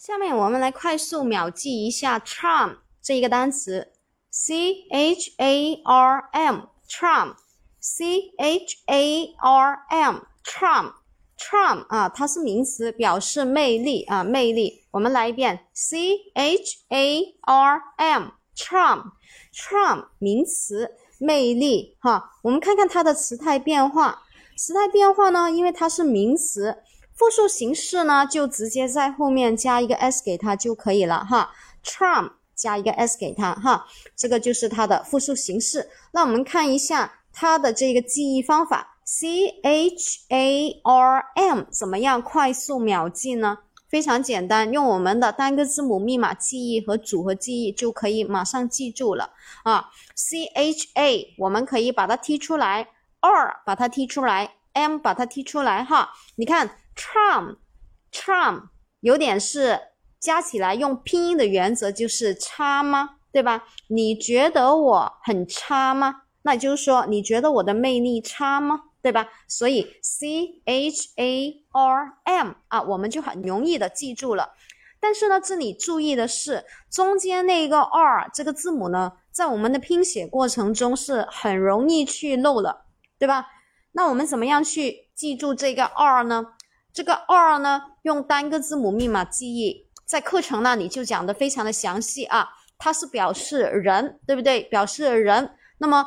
下面我们来快速秒记一下 charm 这一个单词，c h a r m，charm，c h a r m，charm，charm 啊，它是名词，表示魅力啊，魅力。我们来一遍，c h a r m，charm，charm 名词，魅力哈。我们看看它的词态变化，词态变化呢，因为它是名词。复数形式呢，就直接在后面加一个 s 给它就可以了哈。charm 加一个 s 给它哈，这个就是它的复数形式。那我们看一下它的这个记忆方法，c h a r m 怎么样快速秒记呢？非常简单，用我们的单个字母密码记忆和组合记忆就可以马上记住了啊。c h a 我们可以把它踢出来，r 把它踢出来，m 把它踢出来哈。你看。Charm，charm 有点是加起来用拼音的原则就是差吗？对吧？你觉得我很差吗？那就是说你觉得我的魅力差吗？对吧？所以 c h a r m 啊，我们就很容易的记住了。但是呢，这里注意的是中间那个 r 这个字母呢，在我们的拼写过程中是很容易去漏了，对吧？那我们怎么样去记住这个 r 呢？这个 R 呢，用单个字母密码记忆，在课程那里就讲的非常的详细啊。它是表示人，对不对？表示人。那么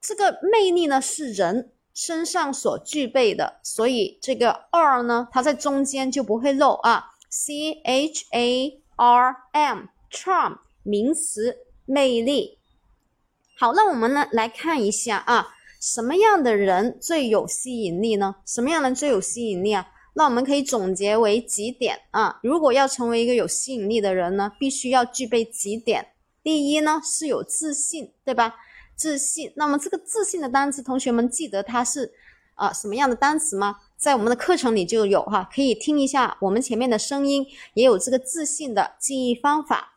这个魅力呢，是人身上所具备的，所以这个 R 呢，它在中间就不会漏啊。C H A R M，charm 名词，魅力。好，那我们呢来看一下啊，什么样的人最有吸引力呢？什么样的人最有吸引力啊？那我们可以总结为几点啊？如果要成为一个有吸引力的人呢，必须要具备几点。第一呢，是有自信，对吧？自信。那么这个自信的单词，同学们记得它是啊什么样的单词吗？在我们的课程里就有哈，可以听一下我们前面的声音，也有这个自信的记忆方法。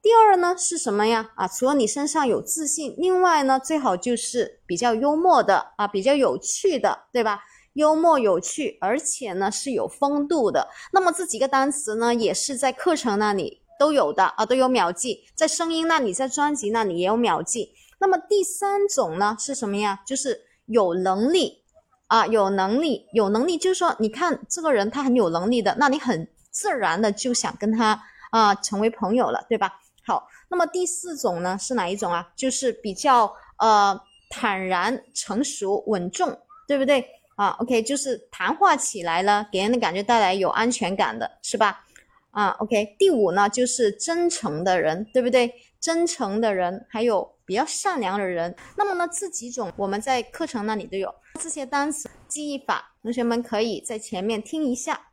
第二呢是什么呀？啊，除了你身上有自信，另外呢，最好就是比较幽默的啊，比较有趣的，对吧？幽默有趣，而且呢是有风度的。那么这几个单词呢，也是在课程那里都有的啊，都有秒记。在声音那里，在专辑那里也有秒记。那么第三种呢是什么呀？就是有能力啊，有能力，有能力，就是说，你看这个人他很有能力的，那你很自然的就想跟他啊成为朋友了，对吧？好，那么第四种呢是哪一种啊？就是比较呃坦然、成熟、稳重，对不对？啊，OK，就是谈话起来了，给人的感觉带来有安全感的，是吧？啊，OK，第五呢，就是真诚的人，对不对？真诚的人，还有比较善良的人。那么呢，这几种我们在课程那里都有这些单词记忆法，同学们可以在前面听一下。